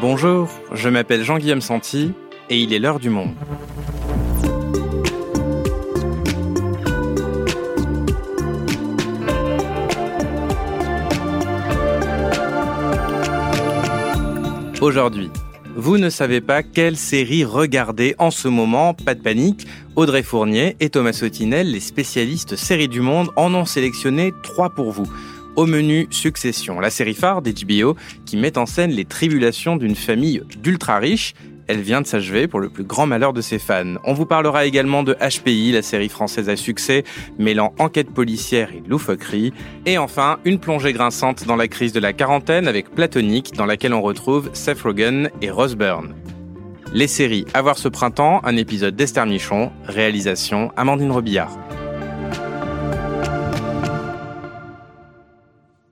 Bonjour, je m'appelle Jean-Guillaume Santi et il est l'heure du monde. Aujourd'hui, vous ne savez pas quelle série regarder en ce moment, pas de panique. Audrey Fournier et Thomas Sautinel, les spécialistes séries du monde, en ont sélectionné trois pour vous. Au menu Succession, la série phare d'HBO qui met en scène les tribulations d'une famille d'ultra riches. Elle vient de s'achever pour le plus grand malheur de ses fans. On vous parlera également de HPI, la série française à succès, mêlant enquête policière et loufoquerie. Et enfin, une plongée grinçante dans la crise de la quarantaine avec Platonique, dans laquelle on retrouve Seth Rogen et Rose Byrne. Les séries à voir ce printemps, un épisode d'Esther Michon, réalisation Amandine Robillard.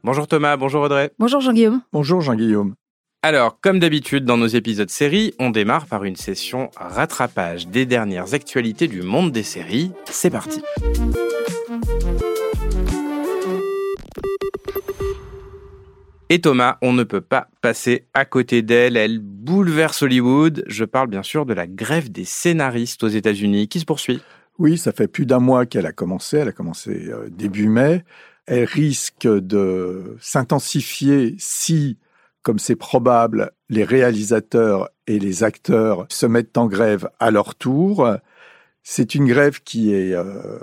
Bonjour Thomas, bonjour Audrey. Bonjour Jean-Guillaume. Bonjour Jean-Guillaume. Alors, comme d'habitude dans nos épisodes séries, on démarre par une session rattrapage des dernières actualités du monde des séries. C'est parti. Et Thomas, on ne peut pas passer à côté d'elle. Elle bouleverse Hollywood. Je parle bien sûr de la grève des scénaristes aux États-Unis qui se poursuit? Oui, ça fait plus d'un mois qu'elle a commencé. Elle a commencé euh, début mai. Elle risque de s'intensifier si, comme c'est probable, les réalisateurs et les acteurs se mettent en grève à leur tour. C'est une grève qui est euh,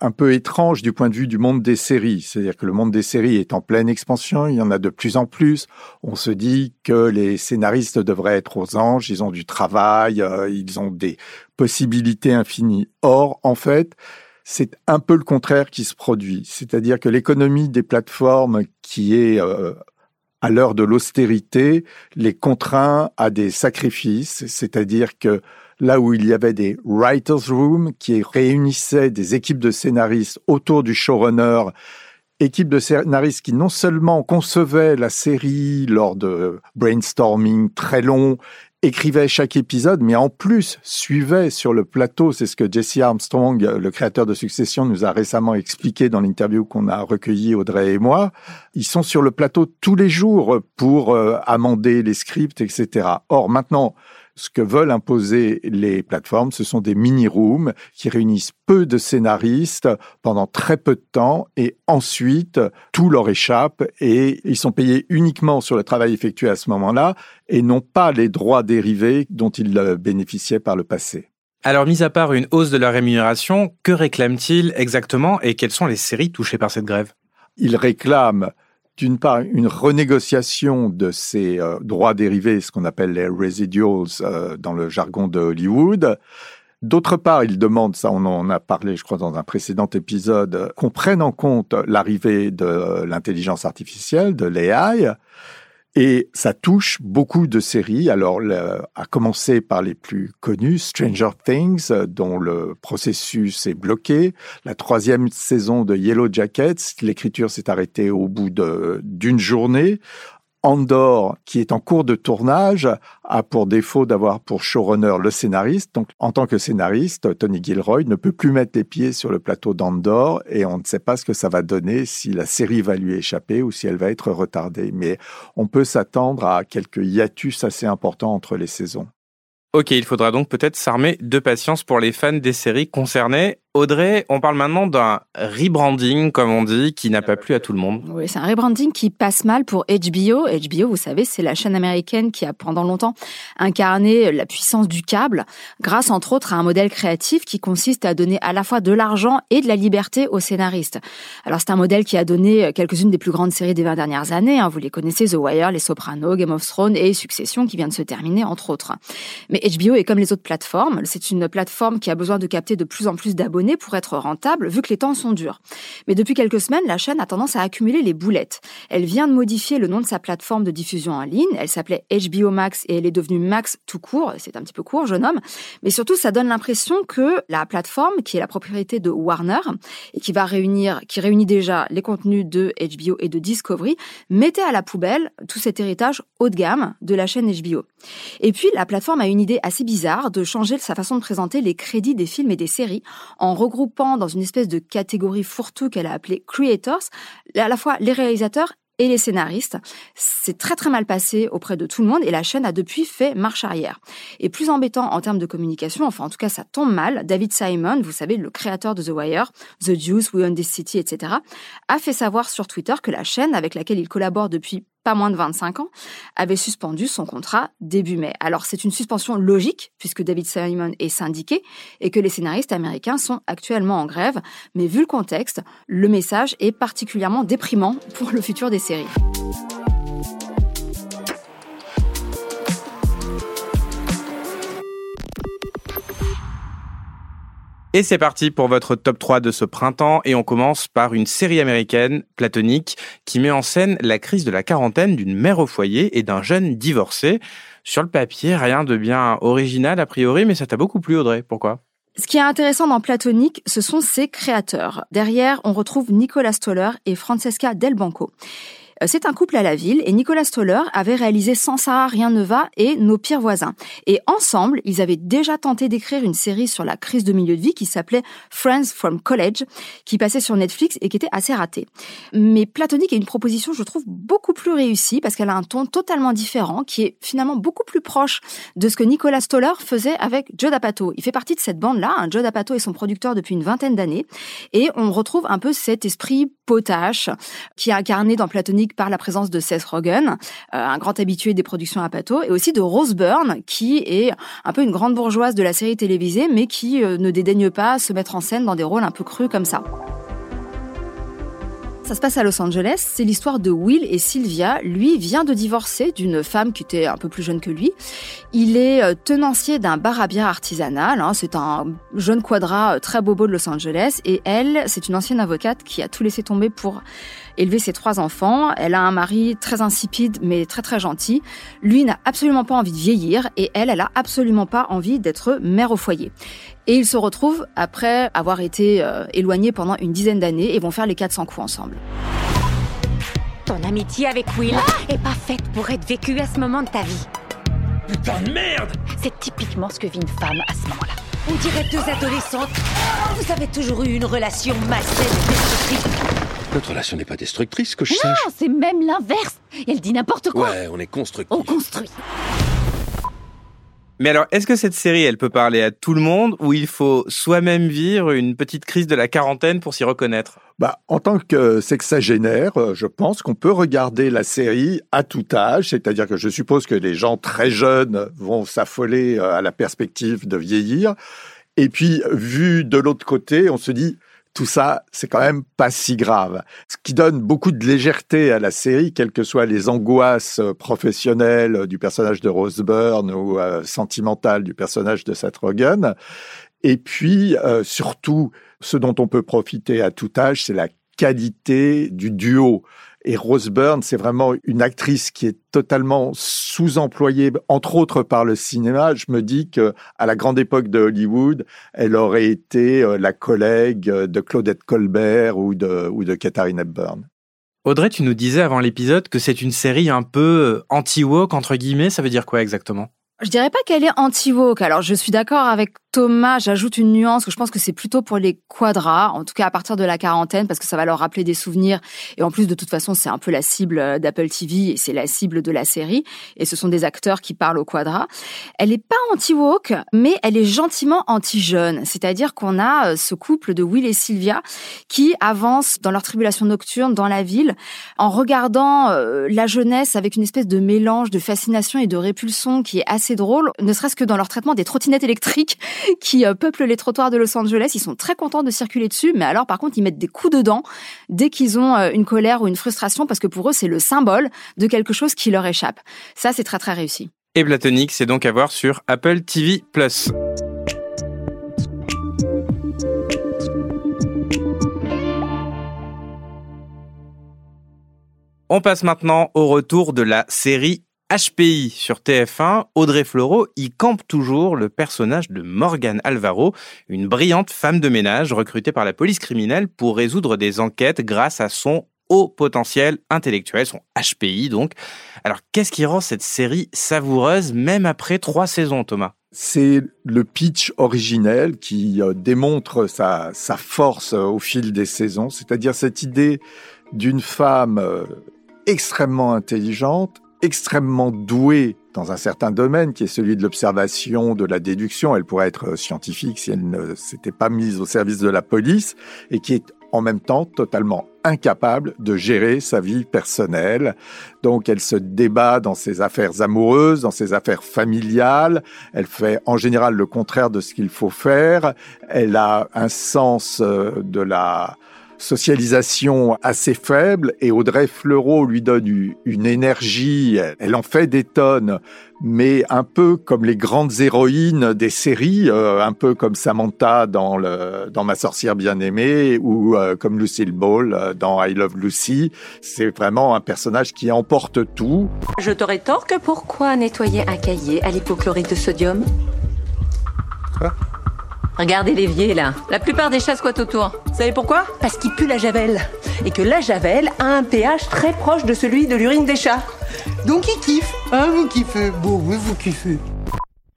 un peu étrange du point de vue du monde des séries. C'est-à-dire que le monde des séries est en pleine expansion, il y en a de plus en plus. On se dit que les scénaristes devraient être aux anges, ils ont du travail, euh, ils ont des possibilités infinies. Or, en fait, c'est un peu le contraire qui se produit. C'est-à-dire que l'économie des plateformes qui est euh, à l'heure de l'austérité les contraint à des sacrifices, c'est-à-dire que là où il y avait des writers' room qui réunissaient des équipes de scénaristes autour du showrunner, équipes de scénaristes qui non seulement concevaient la série lors de brainstorming très longs écrivait chaque épisode, mais en plus suivait sur le plateau. C'est ce que Jesse Armstrong, le créateur de Succession, nous a récemment expliqué dans l'interview qu'on a recueilli Audrey et moi. Ils sont sur le plateau tous les jours pour euh, amender les scripts, etc. Or, maintenant, ce que veulent imposer les plateformes, ce sont des mini-rooms qui réunissent peu de scénaristes pendant très peu de temps et ensuite tout leur échappe et ils sont payés uniquement sur le travail effectué à ce moment-là et non pas les droits dérivés dont ils bénéficiaient par le passé. Alors, mis à part une hausse de leur rémunération, que réclament-ils exactement et quelles sont les séries touchées par cette grève? Ils réclament d'une part une renégociation de ces euh, droits dérivés, ce qu'on appelle les residuals euh, dans le jargon de Hollywood. D'autre part, il demande, ça on en a parlé je crois dans un précédent épisode, qu'on prenne en compte l'arrivée de l'intelligence artificielle, de l'AI, et ça touche beaucoup de séries. Alors, à commencer par les plus connues, Stranger Things, dont le processus est bloqué. La troisième saison de Yellow Jackets, l'écriture s'est arrêtée au bout d'une journée. Andor, qui est en cours de tournage, a pour défaut d'avoir pour showrunner le scénariste. Donc, en tant que scénariste, Tony Gilroy ne peut plus mettre les pieds sur le plateau d'Andor et on ne sait pas ce que ça va donner, si la série va lui échapper ou si elle va être retardée. Mais on peut s'attendre à quelques hiatus assez importants entre les saisons. Ok, il faudra donc peut-être s'armer de patience pour les fans des séries concernées. Audrey, on parle maintenant d'un rebranding, comme on dit, qui n'a pas plu à tout le monde. Oui, c'est un rebranding qui passe mal pour HBO. HBO, vous savez, c'est la chaîne américaine qui a pendant longtemps incarné la puissance du câble, grâce entre autres à un modèle créatif qui consiste à donner à la fois de l'argent et de la liberté aux scénaristes. Alors c'est un modèle qui a donné quelques-unes des plus grandes séries des 20 dernières années. Hein. Vous les connaissez, The Wire, Les Sopranos, Game of Thrones et Succession qui vient de se terminer, entre autres. Mais HBO est comme les autres plateformes. C'est une plateforme qui a besoin de capter de plus en plus d'abonnés pour être rentable vu que les temps sont durs. Mais depuis quelques semaines, la chaîne a tendance à accumuler les boulettes. Elle vient de modifier le nom de sa plateforme de diffusion en ligne. Elle s'appelait HBO Max et elle est devenue Max tout court. C'est un petit peu court, jeune homme. Mais surtout, ça donne l'impression que la plateforme, qui est la propriété de Warner et qui va réunir, qui réunit déjà les contenus de HBO et de Discovery, mettait à la poubelle tout cet héritage haut de gamme de la chaîne HBO. Et puis, la plateforme a une idée assez bizarre de changer sa façon de présenter les crédits des films et des séries en regroupant dans une espèce de catégorie fourre-tout qu'elle a appelée Creators, à la fois les réalisateurs et les scénaristes. C'est très très mal passé auprès de tout le monde et la chaîne a depuis fait marche arrière. Et plus embêtant en termes de communication, enfin en tout cas ça tombe mal, David Simon, vous savez le créateur de The Wire, The Deuce, We Own This City, etc., a fait savoir sur Twitter que la chaîne avec laquelle il collabore depuis pas moins de 25 ans, avait suspendu son contrat début mai. Alors c'est une suspension logique puisque David Simon est syndiqué et que les scénaristes américains sont actuellement en grève, mais vu le contexte, le message est particulièrement déprimant pour le futur des séries. Et c'est parti pour votre top 3 de ce printemps et on commence par une série américaine, Platonique, qui met en scène la crise de la quarantaine d'une mère au foyer et d'un jeune divorcé. Sur le papier, rien de bien original a priori, mais ça t'a beaucoup plu Audrey, pourquoi? Ce qui est intéressant dans Platonique, ce sont ses créateurs. Derrière, on retrouve Nicolas Stoller et Francesca Del Banco. C'est un couple à la ville et Nicolas Stoller avait réalisé Sans ça, rien ne va et Nos pires voisins. Et ensemble, ils avaient déjà tenté d'écrire une série sur la crise de milieu de vie qui s'appelait Friends from College, qui passait sur Netflix et qui était assez ratée. Mais Platonique est une proposition, je trouve, beaucoup plus réussie parce qu'elle a un ton totalement différent, qui est finalement beaucoup plus proche de ce que Nicolas Stoller faisait avec Joe D'Apato. Il fait partie de cette bande-là. Hein. Joe D'Apato est son producteur depuis une vingtaine d'années et on retrouve un peu cet esprit potache qui est incarné dans Platonique par la présence de Seth Rogen, euh, un grand habitué des productions à Pato, et aussi de Rose Byrne, qui est un peu une grande bourgeoise de la série télévisée, mais qui euh, ne dédaigne pas se mettre en scène dans des rôles un peu crus comme ça. Ça se passe à Los Angeles. C'est l'histoire de Will et Sylvia. Lui vient de divorcer d'une femme qui était un peu plus jeune que lui. Il est euh, tenancier d'un bar à bière artisanal. Hein. C'est un jeune quadra très bobo de Los Angeles. Et elle, c'est une ancienne avocate qui a tout laissé tomber pour élever ses trois enfants. Elle a un mari très insipide mais très très gentil. Lui n'a absolument pas envie de vieillir et elle, elle a absolument pas envie d'être mère au foyer. Et ils se retrouvent après avoir été euh, éloignés pendant une dizaine d'années et vont faire les 400 coups ensemble. Ton amitié avec Will est pas faite pour être vécue à ce moment de ta vie. Putain de merde C'est typiquement ce que vit une femme à ce moment-là. On dirait deux adolescentes. Vous avez toujours eu une relation malsaine et destructrice. Notre relation n'est pas destructrice, que je sache. Non, c'est même l'inverse. Elle dit n'importe quoi. Ouais, on est constructif. On construit. Mais alors, est-ce que cette série, elle peut parler à tout le monde ou il faut soi-même vivre une petite crise de la quarantaine pour s'y reconnaître? Bah, en tant que sexagénaire, euh, je pense qu'on peut regarder la série à tout âge, c'est-à-dire que je suppose que les gens très jeunes vont s'affoler euh, à la perspective de vieillir. Et puis, vu de l'autre côté, on se dit, tout ça, c'est quand même pas si grave. Ce qui donne beaucoup de légèreté à la série, quelles que soient les angoisses euh, professionnelles euh, du personnage de Rose Byrne ou euh, sentimentales du personnage de Seth Rogen. Et puis, surtout, ce dont on peut profiter à tout âge, c'est la qualité du duo. Et Rose Byrne, c'est vraiment une actrice qui est totalement sous-employée, entre autres par le cinéma. Je me dis que à la grande époque de Hollywood, elle aurait été euh, la collègue de Claudette Colbert ou de, ou de Katharine Hepburn. Audrey, tu nous disais avant l'épisode que c'est une série un peu euh, anti-woke, entre guillemets. Ça veut dire quoi exactement? Je dirais pas qu'elle est anti-woke. Alors, je suis d'accord avec Thomas. J'ajoute une nuance que je pense que c'est plutôt pour les quadras, en tout cas à partir de la quarantaine, parce que ça va leur rappeler des souvenirs. Et en plus, de toute façon, c'est un peu la cible d'Apple TV et c'est la cible de la série. Et ce sont des acteurs qui parlent au quadra. Elle est pas anti-woke, mais elle est gentiment anti-jeune. C'est-à-dire qu'on a euh, ce couple de Will et Sylvia qui avancent dans leur tribulation nocturne dans la ville en regardant euh, la jeunesse avec une espèce de mélange de fascination et de répulsion qui est assez c'est drôle, ne serait-ce que dans leur traitement des trottinettes électriques qui euh, peuplent les trottoirs de Los Angeles. Ils sont très contents de circuler dessus, mais alors par contre, ils mettent des coups dedans dès qu'ils ont euh, une colère ou une frustration, parce que pour eux, c'est le symbole de quelque chose qui leur échappe. Ça, c'est très très réussi. Et Platonique, c'est donc à voir sur Apple TV+. On passe maintenant au retour de la série HPI sur TF1, Audrey Fleurot y campe toujours le personnage de Morgane Alvaro, une brillante femme de ménage recrutée par la police criminelle pour résoudre des enquêtes grâce à son haut potentiel intellectuel, son HPI donc. Alors qu'est-ce qui rend cette série savoureuse même après trois saisons, Thomas? C'est le pitch originel qui euh, démontre sa, sa force euh, au fil des saisons, c'est-à-dire cette idée d'une femme euh, extrêmement intelligente, extrêmement douée dans un certain domaine qui est celui de l'observation, de la déduction. Elle pourrait être scientifique si elle ne s'était pas mise au service de la police et qui est en même temps totalement incapable de gérer sa vie personnelle. Donc elle se débat dans ses affaires amoureuses, dans ses affaires familiales. Elle fait en général le contraire de ce qu'il faut faire. Elle a un sens euh, de la socialisation assez faible et Audrey Fleurot lui donne une énergie, elle en fait des tonnes, mais un peu comme les grandes héroïnes des séries, euh, un peu comme Samantha dans, le, dans Ma sorcière bien-aimée ou euh, comme Lucille Ball euh, dans I Love Lucy. C'est vraiment un personnage qui emporte tout. Je te rétorque pourquoi nettoyer un cahier à l'hypochlorite de sodium? Regardez l'évier là. La plupart des chats squattent autour. Vous savez pourquoi? Parce qu'il pue la javel. Et que la javel a un pH très proche de celui de l'urine des chats. Donc il kiffe. Hein, vous kiffez Bon, oui, vous kiffez.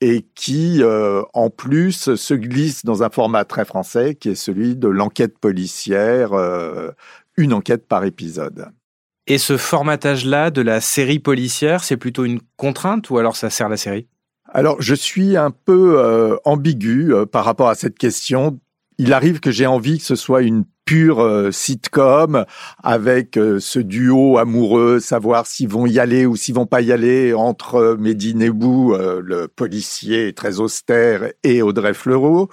Et qui, euh, en plus, se glisse dans un format très français qui est celui de l'enquête policière, euh, une enquête par épisode. Et ce formatage-là de la série policière, c'est plutôt une contrainte ou alors ça sert la série? Alors, je suis un peu euh, ambigu euh, par rapport à cette question. Il arrive que j'ai envie que ce soit une pure euh, sitcom avec ce duo amoureux, savoir s'ils vont y aller ou s'ils vont pas y aller entre Mehdi Nebou, le policier très austère, et Audrey Fleurot.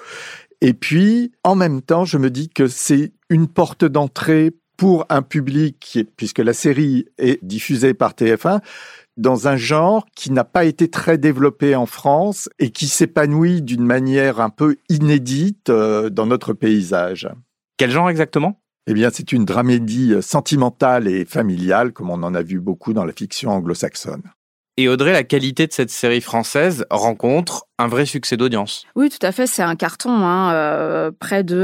Et puis, en même temps, je me dis que c'est une porte d'entrée pour un public, puisque la série est diffusée par TF1, dans un genre qui n'a pas été très développé en France et qui s'épanouit d'une manière un peu inédite euh, dans notre paysage. Quel genre exactement? Eh bien, c'est une dramédie sentimentale et familiale, comme on en a vu beaucoup dans la fiction anglo-saxonne. Et Audrey, la qualité de cette série française rencontre un vrai succès d'audience. Oui, tout à fait, c'est un carton. Hein, euh, près de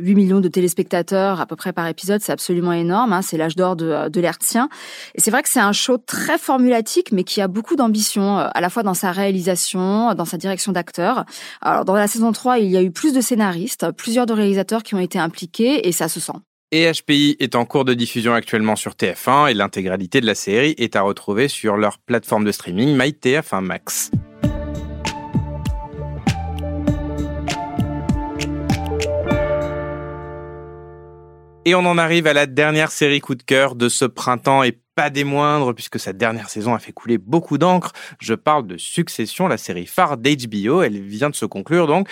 8 euh, millions de téléspectateurs à peu près par épisode, c'est absolument énorme. Hein, c'est l'âge d'or de, euh, de l'Hertzien. Et c'est vrai que c'est un show très formulatique, mais qui a beaucoup d'ambition, à la fois dans sa réalisation, dans sa direction d'acteur. Alors, dans la saison 3, il y a eu plus de scénaristes, plusieurs de réalisateurs qui ont été impliqués, et ça se sent. Et HPI est en cours de diffusion actuellement sur TF1 et l'intégralité de la série est à retrouver sur leur plateforme de streaming MyTF1 Max. Et on en arrive à la dernière série coup de cœur de ce printemps et pas des moindres puisque sa dernière saison a fait couler beaucoup d'encre. Je parle de Succession, la série phare d'HBO. Elle vient de se conclure donc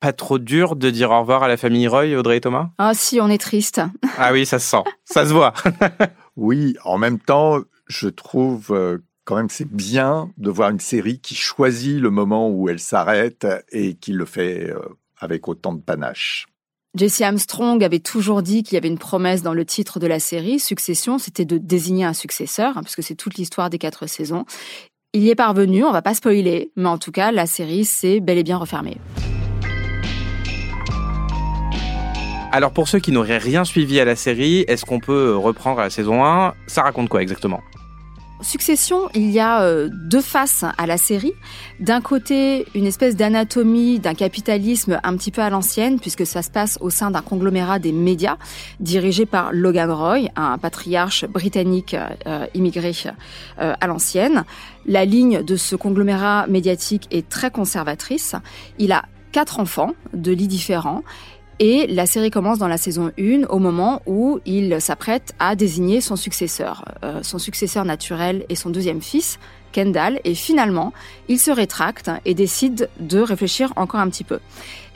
pas trop dur de dire au revoir à la famille Roy, Audrey et Thomas? Ah si, on est triste. ah oui, ça se sent, ça se voit. oui, en même temps, je trouve euh, quand même c'est bien de voir une série qui choisit le moment où elle s'arrête et qui le fait euh, avec autant de panache. Jesse Armstrong avait toujours dit qu'il y avait une promesse dans le titre de la série, Succession, c'était de désigner un successeur, hein, puisque c'est toute l'histoire des quatre saisons. Il y est parvenu, on va pas spoiler, mais en tout cas, la série s'est bel et bien refermée. Alors pour ceux qui n'auraient rien suivi à la série, est-ce qu'on peut reprendre la saison 1 Ça raconte quoi exactement? Succession, il y a euh, deux faces à la série. D'un côté, une espèce d'anatomie d'un capitalisme un petit peu à l'ancienne, puisque ça se passe au sein d'un conglomérat des médias, dirigé par Logan Roy, un patriarche britannique euh, immigré euh, à l'ancienne. La ligne de ce conglomérat médiatique est très conservatrice. Il a quatre enfants de lits différents et la série commence dans la saison 1 au moment où il s'apprête à désigner son successeur, euh, son successeur naturel et son deuxième fils, Kendall. Et finalement, il se rétracte et décide de réfléchir encore un petit peu.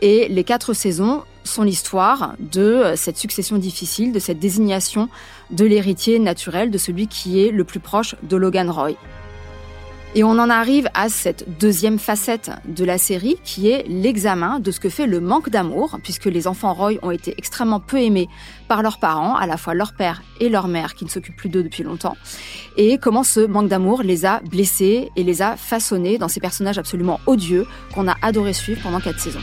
Et les quatre saisons sont l'histoire de cette succession difficile, de cette désignation de l'héritier naturel, de celui qui est le plus proche de Logan Roy. Et on en arrive à cette deuxième facette de la série qui est l'examen de ce que fait le manque d'amour, puisque les enfants Roy ont été extrêmement peu aimés par leurs parents, à la fois leur père et leur mère qui ne s'occupent plus d'eux depuis longtemps, et comment ce manque d'amour les a blessés et les a façonnés dans ces personnages absolument odieux qu'on a adoré suivre pendant quatre saisons.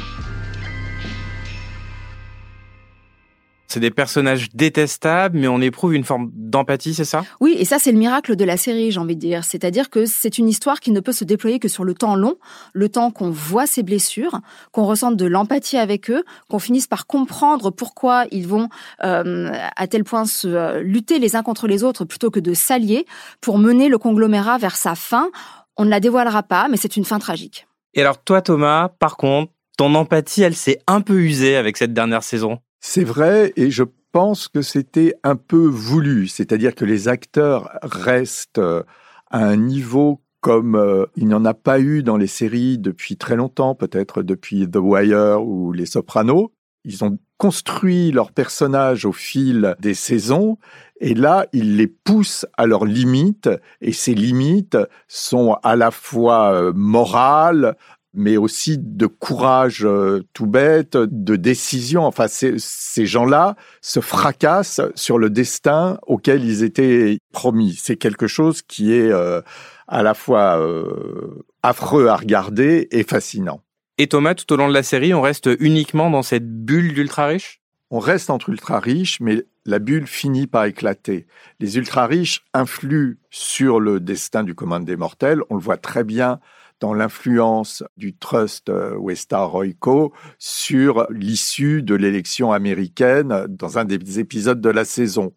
C'est des personnages détestables, mais on éprouve une forme d'empathie, c'est ça? Oui, et ça c'est le miracle de la série, j'ai envie de dire. C'est-à-dire que c'est une histoire qui ne peut se déployer que sur le temps long, le temps qu'on voit ces blessures, qu'on ressente de l'empathie avec eux, qu'on finisse par comprendre pourquoi ils vont euh, à tel point se euh, lutter les uns contre les autres plutôt que de s'allier pour mener le conglomérat vers sa fin. On ne la dévoilera pas, mais c'est une fin tragique. Et alors toi Thomas, par contre, ton empathie, elle s'est un peu usée avec cette dernière saison? C'est vrai, et je pense que c'était un peu voulu, c'est-à-dire que les acteurs restent euh, à un niveau comme euh, il n'y en a pas eu dans les séries depuis très longtemps, peut-être depuis The Wire ou Les Sopranos. Ils ont construit leurs personnages au fil des saisons et là, ils les poussent à leurs limites et ces limites sont à la fois euh, morales, mais aussi de courage euh, tout bête, de décision. Enfin, ces gens-là se fracassent sur le destin auquel ils étaient promis. C'est quelque chose qui est euh, à la fois euh, affreux à regarder et fascinant. Et Thomas, tout au long de la série, on reste uniquement dans cette bulle d'ultra riches? On reste entre ultra riches, mais la bulle finit par éclater. Les ultra riches influent sur le destin du commun des mortels. On le voit très bien dans l'influence du trust euh, Westar Royco sur l'issue de l'élection américaine dans un des épisodes de la saison.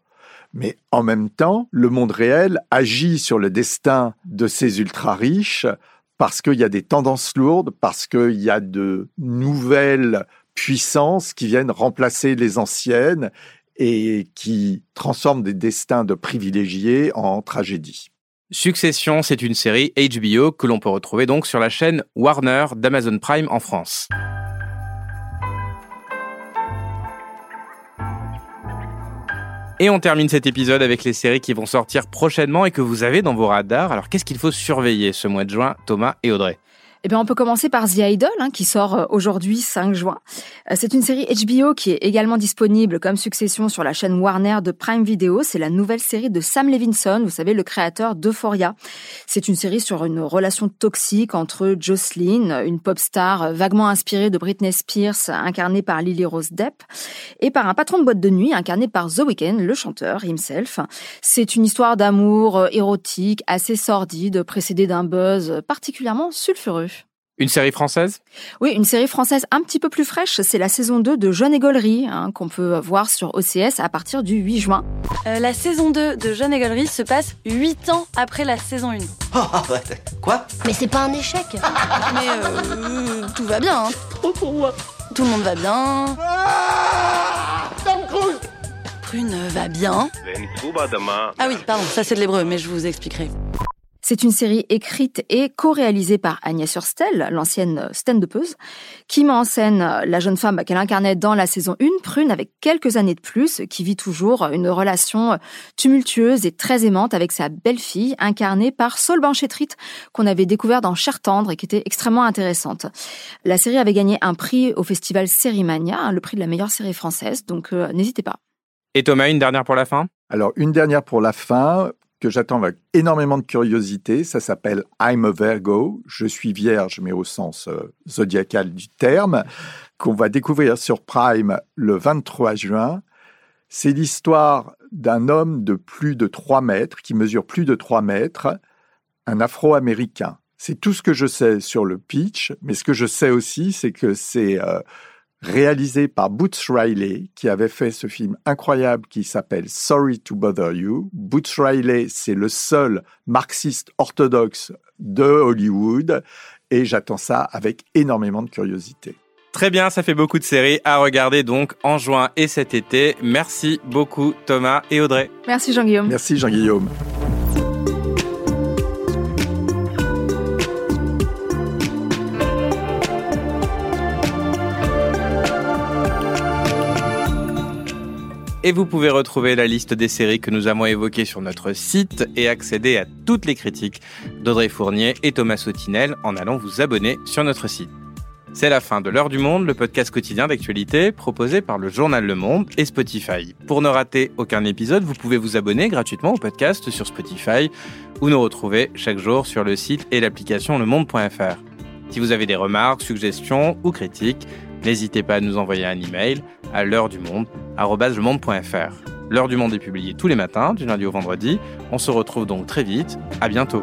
Mais en même temps, le monde réel agit sur le destin de ces ultra-riches parce qu'il y a des tendances lourdes, parce qu'il y a de nouvelles puissances qui viennent remplacer les anciennes et qui transforment des destins de privilégiés en tragédies. Succession, c'est une série HBO que l'on peut retrouver donc sur la chaîne Warner d'Amazon Prime en France. Et on termine cet épisode avec les séries qui vont sortir prochainement et que vous avez dans vos radars. Alors qu'est-ce qu'il faut surveiller ce mois de juin, Thomas et Audrey? Eh bien, on peut commencer par The Idol, hein, qui sort euh, aujourd'hui 5 juin. Euh, c'est une série HBO qui est également disponible comme succession sur la chaîne Warner de Prime Video. C'est la nouvelle série de Sam Levinson, vous savez, le créateur d'Euphoria. C'est une série sur une relation toxique entre Jocelyn, une pop star vaguement inspirée de Britney Spears, incarnée par Lily Rose Depp, et par un patron de boîte de nuit incarné par The Weeknd, le chanteur himself. C'est une histoire d'amour euh, érotique, assez sordide, précédée d'un buzz particulièrement sulfureux. Une série française? Oui, une série française un petit peu plus fraîche. C'est la saison 2 de Jeune Égolerie, hein, qu'on peut voir sur OCS à partir du 8 juin. Euh, la saison 2 de Jeune Égolerie se passe 8 ans après la saison 1. quoi? Mais c'est pas un échec Mais euh, tout va bien. Hein. Trop pour moi. Tout le monde va bien. Ah Tom Cruise Prune va bien. Ah oui, pardon, ça c'est de l'hébreu, mais je vous expliquerai. C'est une série écrite et co-réalisée par Agnès Hurstel, l'ancienne stand-upeuse, qui met en scène la jeune femme qu'elle incarnait dans la saison 1, Prune, avec quelques années de plus, qui vit toujours une relation tumultueuse et très aimante avec sa belle-fille, incarnée par Saul Banchetrit, qu'on avait découvert dans Cher Tendre et qui était extrêmement intéressante. La série avait gagné un prix au festival Sérimania, le prix de la meilleure série française, donc euh, n'hésitez pas. Et Thomas, une dernière pour la fin? Alors, une dernière pour la fin que j'attends avec énormément de curiosité. Ça s'appelle I'm a Virgo. Je suis vierge, mais au sens euh, zodiacal du terme, qu'on va découvrir sur Prime le 23 juin. C'est l'histoire d'un homme de plus de 3 mètres, qui mesure plus de 3 mètres, un afro-américain. C'est tout ce que je sais sur le pitch, mais ce que je sais aussi, c'est que c'est euh, réalisé par Boots Riley, qui avait fait ce film incroyable qui s'appelle Sorry to Bother You. Boots Riley, c'est le seul marxiste orthodoxe de Hollywood, et j'attends ça avec énormément de curiosité. Très bien, ça fait beaucoup de séries à regarder donc en juin et cet été. Merci beaucoup Thomas et Audrey. Merci Jean-Guillaume. Merci Jean-Guillaume. Et vous pouvez retrouver la liste des séries que nous avons évoquées sur notre site et accéder à toutes les critiques d'Audrey Fournier et Thomas Sautinel en allant vous abonner sur notre site. C'est la fin de l'heure du monde, le podcast quotidien d'actualité proposé par le journal Le Monde et Spotify. Pour ne rater aucun épisode, vous pouvez vous abonner gratuitement au podcast sur Spotify ou nous retrouver chaque jour sur le site et l'application lemonde.fr. Si vous avez des remarques, suggestions ou critiques, N'hésitez pas à nous envoyer un email à l'heure du monde, @lemonde.fr. L'heure du monde est publiée tous les matins, du lundi au vendredi. On se retrouve donc très vite. À bientôt.